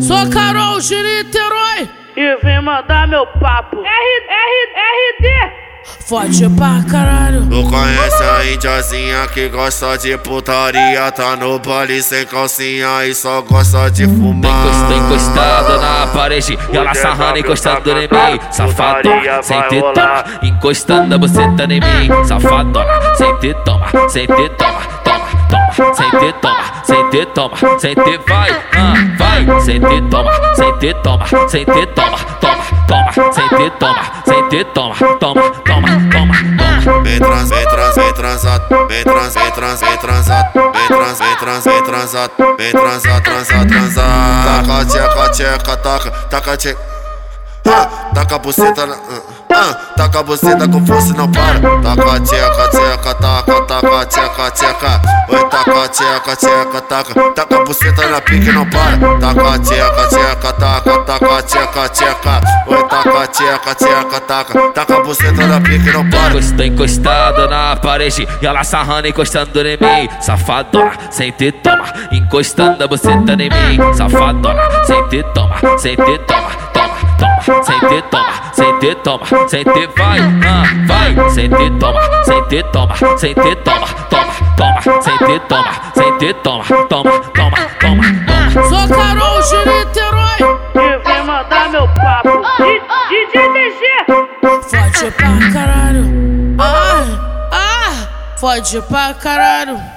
Sou Carol de Niterói e vem mandar meu papo. R, R, RD. Fode pra caralho. Tu conhece a indiazinha que gosta de putaria? Tá no baile sem calcinha e só gosta de fumar. Tô encostada na parede e ela sarrando encostando em mim. Safadona, sem te toma, encostando a buceta em mim. Safadona, sem te toma, sem te toma, toma, toma, sem te toma, sem te toma, sem te vai, ah, vai, sem te toma, sem te toma, sem te toma, toma, toma, sem te toma, sem te toma, toma, toma, toma, toma. Vem trans, vem trans, vem transado, vem trans, vem trans, vem transado, vem trans, vem trans, vem transado, vem transar, transar, transar. Taca, tcheca, tcheca, taca, taca. Ah, taca a buceta na. Ah, taca a buceta com força não para. Taca, tcheca, tcheca, tcheca, tcheca. Oi, taca, tcheca, tcheca, taca. Taca buceta na pique não para. Taca, tcheca, tcheca, taca, taca, tcheca, tcheca. Oi, taca, tcheca, tcheca, taca. Taca buceta na pique não para. Tô encostada na parede e ela sarrando encostando em mim. Safadona, sem te toma, encostando a buceta em mim. Safadona, sem te toma, sem te toma, toma, toma, sem te toma, sem te toma, sem te vai, ah, vai, sem te toma, sem te toma, sem te toma, toma, toma, sem te toma, sem te toma, toma, toma, toma, toma. Sou Carol de Niterói E vem mandar meu papo. DJ DG. Fode pra caralho. Ai, ah, fode pra caralho.